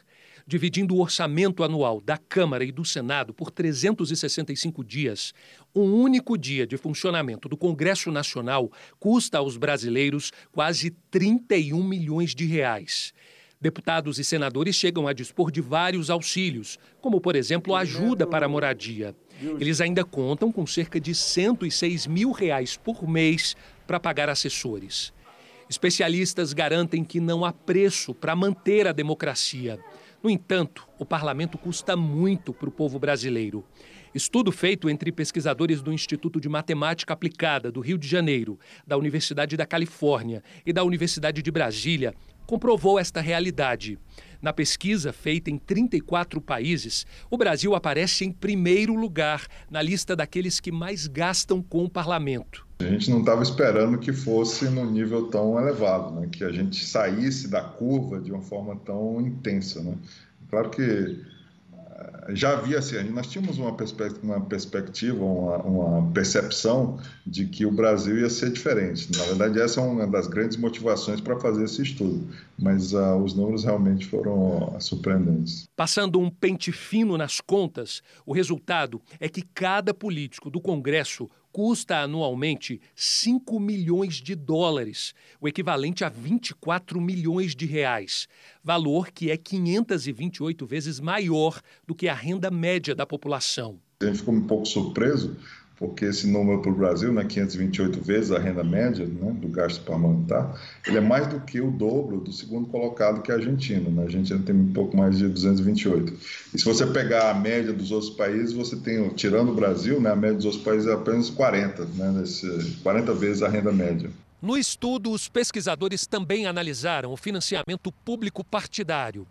Speaker 45: dividindo o orçamento anual da Câmara e do Senado por 365 dias, um único dia de funcionamento do Congresso Nacional custa aos brasileiros quase 31 milhões de reais. Deputados e senadores chegam a dispor de vários auxílios, como, por exemplo, a ajuda para a moradia. Eles ainda contam com cerca de 106 mil reais por mês para pagar assessores. Especialistas garantem que não há preço para manter a democracia. No entanto, o parlamento custa muito para o povo brasileiro. Estudo feito entre pesquisadores do Instituto de Matemática Aplicada do Rio de Janeiro, da Universidade da Califórnia e da Universidade de Brasília comprovou esta realidade. Na pesquisa feita em 34 países, o Brasil aparece em primeiro lugar na lista daqueles que mais gastam com o parlamento.
Speaker 46: A gente não estava esperando que fosse num nível tão elevado, né? que a gente saísse da curva de uma forma tão intensa. Né? Claro que já havia assim, nós tínhamos uma, perspectiva, uma, perspectiva uma, uma, percepção de que o Brasil ia ser diferente. Na verdade, essa é uma das grandes motivações para fazer esse estudo, mas uh, os números realmente foram surpreendentes.
Speaker 45: Passando um pente fino nas contas, o resultado é que cada político do Congresso custa anualmente 5 milhões de dólares, o equivalente a 24 milhões de reais, valor que é 528 vezes maior do que a renda média da população.
Speaker 46: A gente ficou um pouco surpreso porque esse número para o Brasil, né, 528 vezes a renda média né, do gasto parlamentar, ele é mais do que o dobro do segundo colocado que é a Argentina. Né? A Argentina tem um pouco mais de 228. E se você pegar a média dos outros países, você tem, tirando o Brasil, né, a média dos outros países é apenas 40, né, nesse, 40 vezes a renda média.
Speaker 45: No estudo, os pesquisadores também analisaram o financiamento público partidário.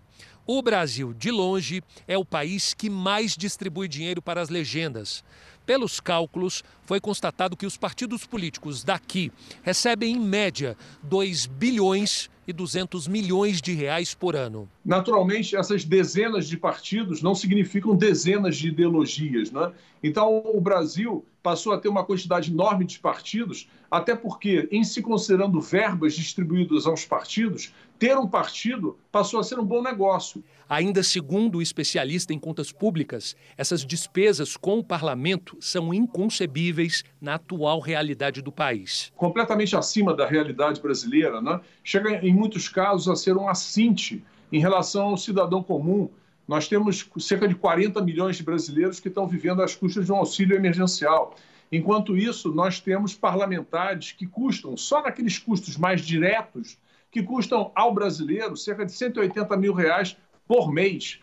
Speaker 45: O Brasil, de longe, é o país que mais distribui dinheiro para as legendas. Pelos cálculos, foi constatado que os partidos políticos daqui recebem, em média, 2 bilhões e 200 milhões de reais por ano.
Speaker 47: Naturalmente, essas dezenas de partidos não significam dezenas de ideologias. Né? Então, o Brasil passou a ter uma quantidade enorme de partidos, até porque, em se considerando verbas distribuídas aos partidos, ter um partido passou a ser um bom negócio.
Speaker 45: Ainda segundo o especialista em contas públicas, essas despesas com o parlamento são inconcebíveis na atual realidade do país.
Speaker 47: Completamente acima da realidade brasileira, né? chega em muitos casos a ser um assinte em relação ao cidadão comum. Nós temos cerca de 40 milhões de brasileiros que estão vivendo às custas de um auxílio emergencial. Enquanto isso, nós temos parlamentares que custam, só naqueles custos mais diretos, que custam ao brasileiro cerca de 180 mil reais por mês.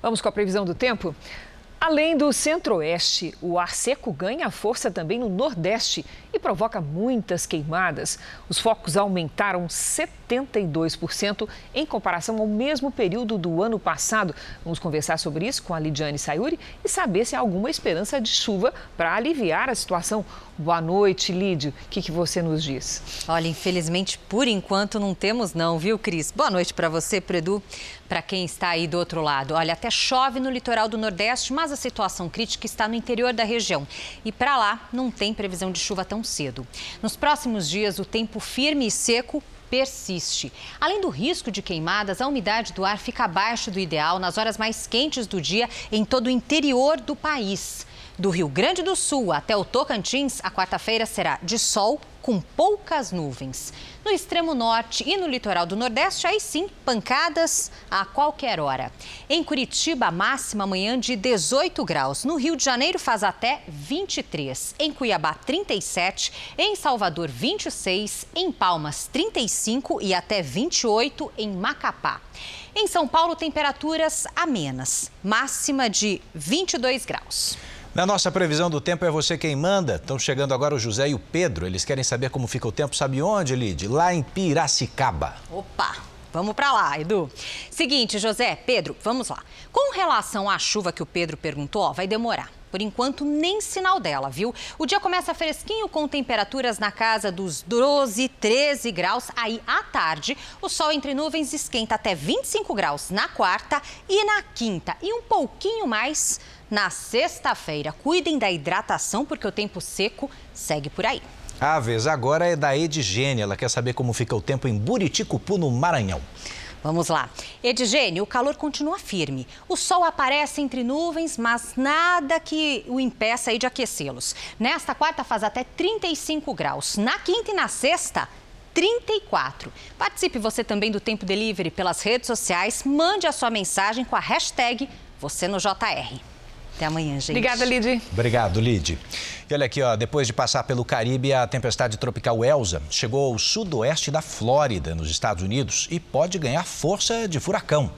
Speaker 3: Vamos com a previsão do tempo? Além do centro-oeste, o ar seco ganha força também no nordeste e provoca muitas queimadas. Os focos aumentaram 72% em comparação ao mesmo período do ano passado. Vamos conversar sobre isso com a Lidiane Sayuri e saber se há alguma esperança de chuva para aliviar a situação. Boa noite, Lídio. O que, que você nos diz?
Speaker 48: Olha, infelizmente, por enquanto não temos não, viu, Cris? Boa noite para você, Predu, para quem está aí do outro lado. Olha, até chove no litoral do Nordeste, mas a situação crítica está no interior da região. E para lá não tem previsão de chuva tão cedo. Nos próximos dias, o tempo firme e seco persiste. Além do risco de queimadas, a umidade do ar fica abaixo do ideal nas horas mais quentes do dia em todo o interior do país. Do Rio Grande do Sul até o Tocantins, a quarta-feira será de sol com poucas nuvens. No extremo norte e no litoral do Nordeste, aí sim, pancadas a qualquer hora. Em Curitiba, máxima amanhã de 18 graus. No Rio de Janeiro, faz até 23. Em Cuiabá, 37. Em Salvador, 26. Em Palmas, 35 e até 28 em Macapá. Em São Paulo, temperaturas amenas, máxima de 22 graus.
Speaker 2: Na nossa previsão do tempo é você quem manda. Estão chegando agora o José e o Pedro. Eles querem saber como fica o tempo. Sabe onde, Lid? Lá em Piracicaba.
Speaker 48: Opa! Vamos para lá, Edu. Seguinte, José, Pedro, vamos lá. Com relação à chuva que o Pedro perguntou, ó, vai demorar. Por enquanto, nem sinal dela, viu? O dia começa fresquinho com temperaturas na casa dos 12, 13 graus. Aí, à tarde, o sol entre nuvens esquenta até 25 graus na quarta e na quinta. E um pouquinho mais na sexta-feira. Cuidem da hidratação, porque o tempo seco segue por aí.
Speaker 2: A vez agora é da Edgênia. Ela quer saber como fica o tempo em Buriticupu, no Maranhão.
Speaker 48: Vamos lá. Edgênio, o calor continua firme. O sol aparece entre nuvens, mas nada que o impeça de aquecê-los. Nesta quarta faz até 35 graus. Na quinta e na sexta, 34. Participe você também do Tempo Delivery pelas redes sociais. Mande a sua mensagem com a hashtag você no JR. Até amanhã, gente.
Speaker 3: Obrigada, Lid.
Speaker 2: Obrigado, Lid. E olha aqui, ó, depois de passar pelo Caribe, a tempestade tropical Elsa chegou ao sudoeste da Flórida, nos Estados Unidos, e pode ganhar força de furacão.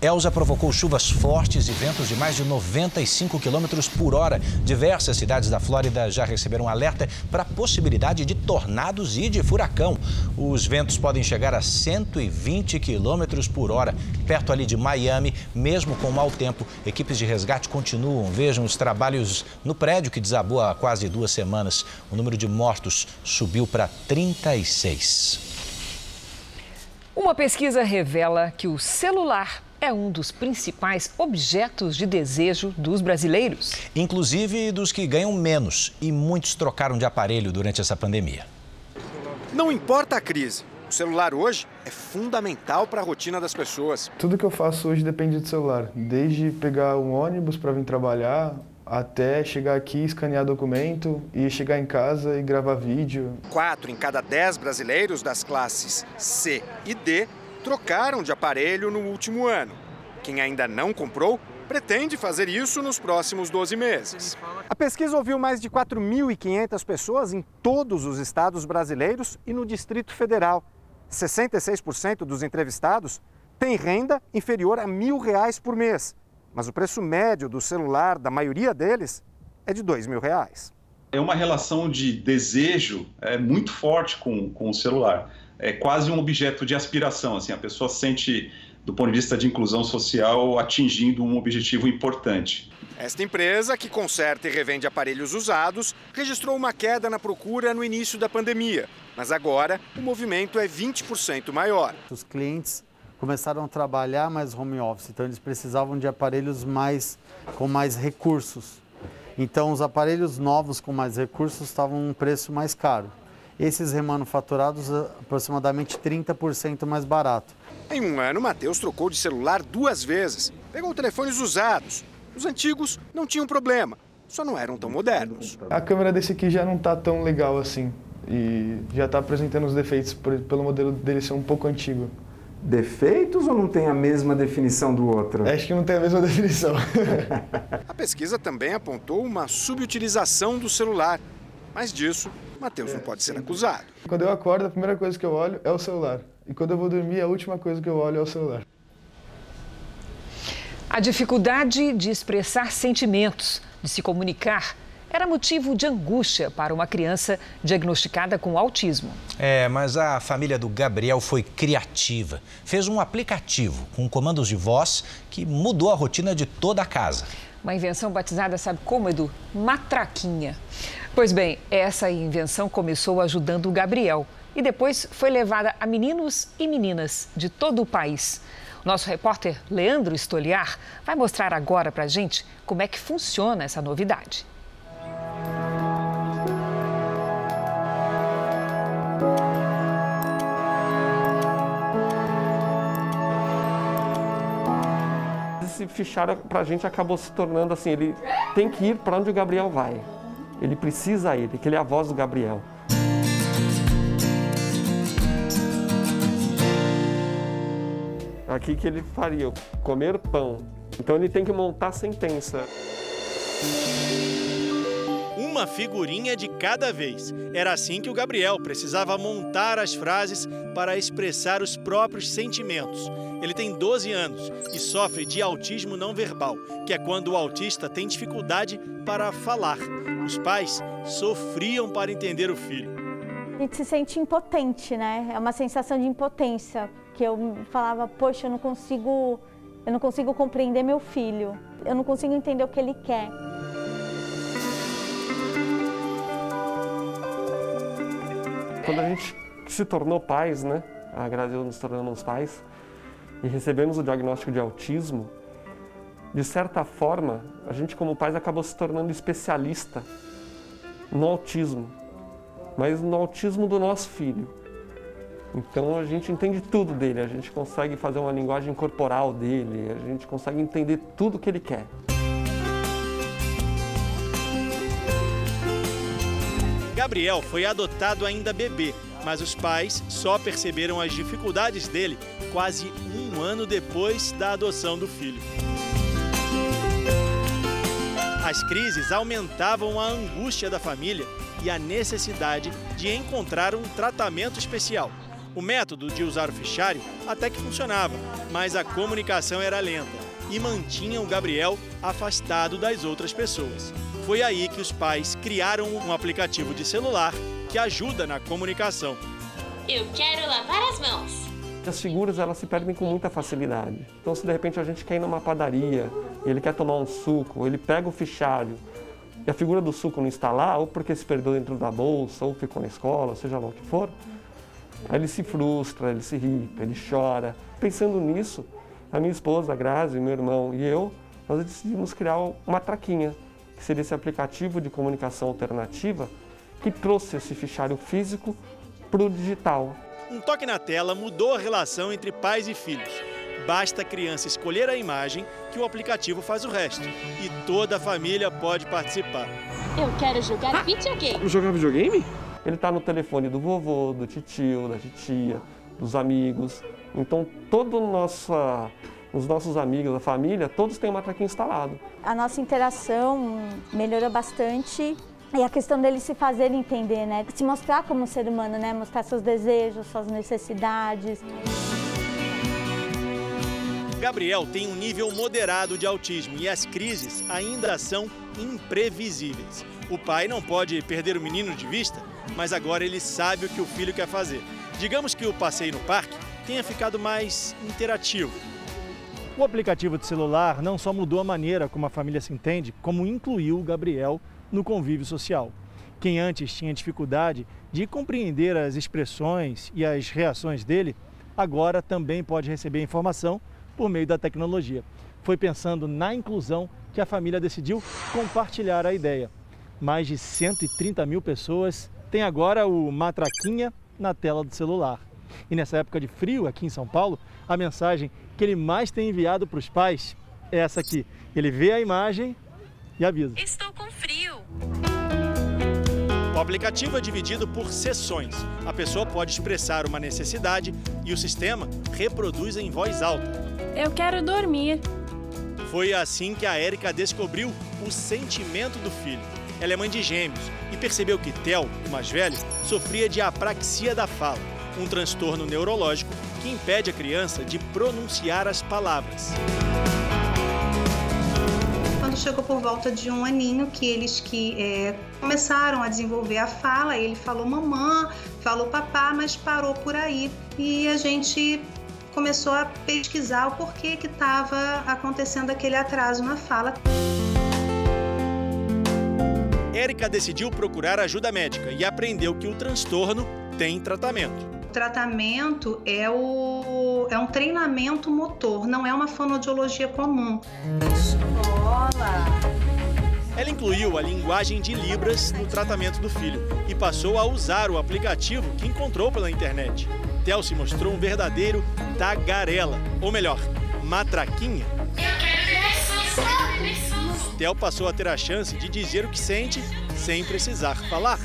Speaker 2: Elsa provocou chuvas fortes e ventos de mais de 95 quilômetros por hora. Diversas cidades da Flórida já receberam alerta para a possibilidade de tornados e de furacão. Os ventos podem chegar a 120 quilômetros por hora. Perto ali de Miami, mesmo com mau tempo, equipes de resgate continuam. Vejam os trabalhos no prédio que desabou há quase duas semanas. O número de mortos subiu para 36.
Speaker 3: Uma pesquisa revela que o celular é um dos principais objetos de desejo dos brasileiros.
Speaker 2: Inclusive dos que ganham menos. E muitos trocaram de aparelho durante essa pandemia.
Speaker 49: Não importa a crise. O celular hoje é fundamental para a rotina das pessoas.
Speaker 50: Tudo que eu faço hoje depende do celular. Desde pegar um ônibus para vir trabalhar, até chegar aqui, escanear documento e chegar em casa e gravar vídeo.
Speaker 49: Quatro em cada dez brasileiros das classes C e D trocaram de aparelho no último ano. Quem ainda não comprou pretende fazer isso nos próximos 12 meses. A pesquisa ouviu mais de 4.500 pessoas em todos os estados brasileiros e no Distrito Federal. 66% dos entrevistados têm renda inferior a mil reais por mês, mas o preço médio do celular da maioria deles é de dois mil reais.
Speaker 51: É uma relação de desejo é, muito forte com, com o celular é quase um objeto de aspiração, assim, a pessoa sente, do ponto de vista de inclusão social, atingindo um objetivo importante.
Speaker 49: Esta empresa, que conserta e revende aparelhos usados, registrou uma queda na procura no início da pandemia, mas agora o movimento é 20% maior.
Speaker 52: Os clientes começaram a trabalhar mais home office, então eles precisavam de aparelhos mais com mais recursos. Então, os aparelhos novos com mais recursos estavam um preço mais caro. Esses remanufaturados, aproximadamente 30% mais barato.
Speaker 49: Em um ano, Matheus trocou de celular duas vezes. Pegou telefones usados. Os antigos não tinham problema, só não eram tão modernos.
Speaker 50: A câmera desse aqui já não está tão legal assim. E já está apresentando os defeitos pelo modelo dele ser um pouco antigo.
Speaker 53: Defeitos ou não tem a mesma definição do outro?
Speaker 50: Acho que não tem a mesma definição.
Speaker 49: a pesquisa também apontou uma subutilização do celular. Mas disso, Matheus não pode ser acusado.
Speaker 50: Quando eu acordo, a primeira coisa que eu olho é o celular. E quando eu vou dormir, a última coisa que eu olho é o celular.
Speaker 3: A dificuldade de expressar sentimentos, de se comunicar, era motivo de angústia para uma criança diagnosticada com autismo.
Speaker 2: É, mas a família do Gabriel foi criativa. Fez um aplicativo com comandos de voz que mudou a rotina de toda a casa.
Speaker 3: Uma invenção batizada, sabe como, Edu? Matraquinha. Pois bem, essa invenção começou ajudando o Gabriel e depois foi levada a meninos e meninas de todo o país. Nosso repórter Leandro Estoliar vai mostrar agora para gente como é que funciona essa novidade.
Speaker 54: Esse fichário para a gente acabou se tornando assim, ele tem que ir para onde o Gabriel vai. Ele precisa ir, que ele é a voz do Gabriel. Aqui que ele faria, comer pão. Então ele tem que montar a sentença.
Speaker 55: Uma figurinha de cada vez. Era assim que o Gabriel precisava montar as frases para expressar os próprios sentimentos. Ele tem 12 anos e sofre de autismo não verbal, que é quando o autista tem dificuldade para falar. Os pais sofriam para entender o filho.
Speaker 56: A gente se sente impotente, né? É uma sensação de impotência, que eu falava, poxa, eu não consigo, eu não consigo compreender meu filho. Eu não consigo entender o que ele quer.
Speaker 54: Quando a gente se tornou pais, né? A Grazi nos tornamos pais e recebemos o diagnóstico de autismo, de certa forma, a gente como pais acabou se tornando especialista no autismo, mas no autismo do nosso filho. Então a gente entende tudo dele, a gente consegue fazer uma linguagem corporal dele, a gente consegue entender tudo que ele quer.
Speaker 55: Gabriel foi adotado ainda bebê, mas os pais só perceberam as dificuldades dele quase um ano depois da adoção do filho. As crises aumentavam a angústia da família e a necessidade de encontrar um tratamento especial. O método de usar o fichário até que funcionava, mas a comunicação era lenta e mantinha o Gabriel afastado das outras pessoas. Foi aí que os pais criaram um aplicativo de celular que ajuda na comunicação.
Speaker 57: Eu quero lavar as mãos.
Speaker 54: As figuras elas se perdem com muita facilidade. Então, se de repente a gente quer ir numa padaria, ele quer tomar um suco, ele pega o fichário e a figura do suco não está lá, ou porque se perdeu dentro da bolsa, ou ficou na escola, seja lá o que for, aí ele se frustra, ele se irrita, ele chora. Pensando nisso, a minha esposa, a Grazi, meu irmão e eu, nós decidimos criar uma traquinha, que seria esse aplicativo de comunicação alternativa que trouxe esse fichário físico para o digital.
Speaker 55: Um toque na tela mudou a relação entre pais e filhos. Basta a criança escolher a imagem que o aplicativo faz o resto. E toda a família pode participar.
Speaker 57: Eu quero jogar videogame.
Speaker 54: Jogar videogame? Ele está no telefone do vovô, do tio, da titia, dos amigos. Então, todo nossa, os nossos amigos, a família, todos têm uma traquinha instalado.
Speaker 56: A nossa interação melhorou bastante e a questão dele se fazer entender, né? Se mostrar como ser humano, né? Mostrar seus desejos, suas necessidades.
Speaker 55: Gabriel tem um nível moderado de autismo e as crises ainda são imprevisíveis. O pai não pode perder o menino de vista, mas agora ele sabe o que o filho quer fazer. Digamos que o passeio no parque tenha ficado mais interativo.
Speaker 58: O aplicativo de celular não só mudou a maneira como a família se entende, como incluiu o Gabriel no convívio social. Quem antes tinha dificuldade de compreender as expressões e as reações dele, agora também pode receber informação por meio da tecnologia.
Speaker 46: Foi pensando na inclusão que a família decidiu compartilhar a ideia. Mais de 130 mil pessoas têm agora o Matraquinha na tela do celular. E nessa época de frio aqui em São Paulo, a mensagem que ele mais tem enviado para os pais é essa aqui. Ele vê a imagem e avisa.
Speaker 42: Estou.
Speaker 55: O aplicativo é dividido por sessões. A pessoa pode expressar uma necessidade e o sistema reproduz em voz alta.
Speaker 42: Eu quero dormir.
Speaker 55: Foi assim que a Érica descobriu o sentimento do filho. Ela é mãe de gêmeos e percebeu que Theo, o mais velho, sofria de apraxia da fala, um transtorno neurológico que impede a criança de pronunciar as palavras.
Speaker 41: Chegou por volta de um aninho que eles que é, começaram a desenvolver a fala, ele falou mamã, falou papá, mas parou por aí e a gente começou a pesquisar o porquê que estava acontecendo aquele atraso na fala.
Speaker 55: Érica decidiu procurar ajuda médica e aprendeu que o transtorno tem tratamento.
Speaker 41: O tratamento é, o, é um treinamento motor, não é uma fonoaudiologia comum.
Speaker 55: Ela incluiu a linguagem de Libras no tratamento do filho e passou a usar o aplicativo que encontrou pela internet. Theo se mostrou um verdadeiro tagarela, ou melhor, matraquinha. Theo passou a ter a chance de dizer o que sente sem precisar falar.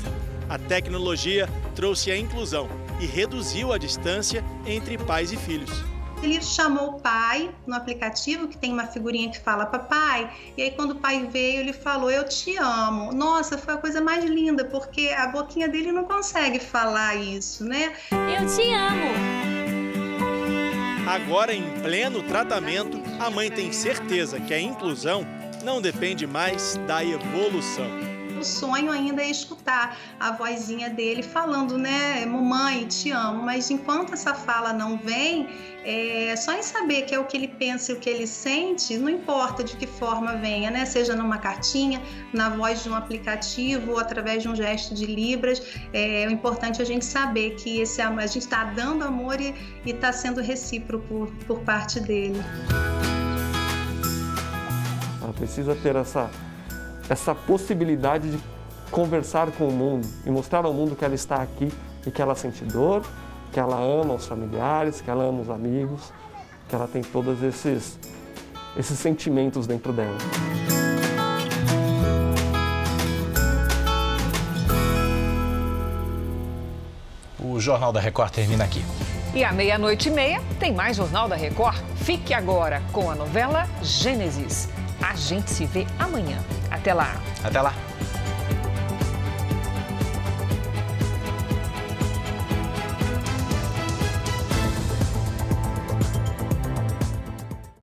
Speaker 55: A tecnologia trouxe a inclusão e reduziu a distância entre pais e filhos.
Speaker 41: Ele chamou o pai no aplicativo, que tem uma figurinha que fala papai, e aí quando o pai veio, ele falou: Eu te amo. Nossa, foi a coisa mais linda, porque a boquinha dele não consegue falar isso, né?
Speaker 42: Eu te amo.
Speaker 55: Agora, em pleno tratamento, a mãe tem certeza que a inclusão não depende mais da evolução.
Speaker 41: Sonho ainda é escutar a vozinha dele falando, né, mamãe, te amo. Mas enquanto essa fala não vem, é, só em saber que é o que ele pensa e o que ele sente, não importa de que forma venha, né? Seja numa cartinha, na voz de um aplicativo ou através de um gesto de libras, é, o importante é a gente saber que esse amor, a gente está dando amor e está sendo recíproco por, por parte dele.
Speaker 54: Ela precisa ter essa, essa possibilidade de conversar com o mundo e mostrar ao mundo que ela está aqui e que ela sente dor, que ela ama os familiares, que ela ama os amigos, que ela tem todos esses, esses sentimentos dentro dela.
Speaker 2: O Jornal da Record termina aqui.
Speaker 3: E à meia-noite e meia tem mais Jornal da Record. Fique agora com a novela Gênesis. A gente se vê amanhã. Até lá.
Speaker 2: Até lá.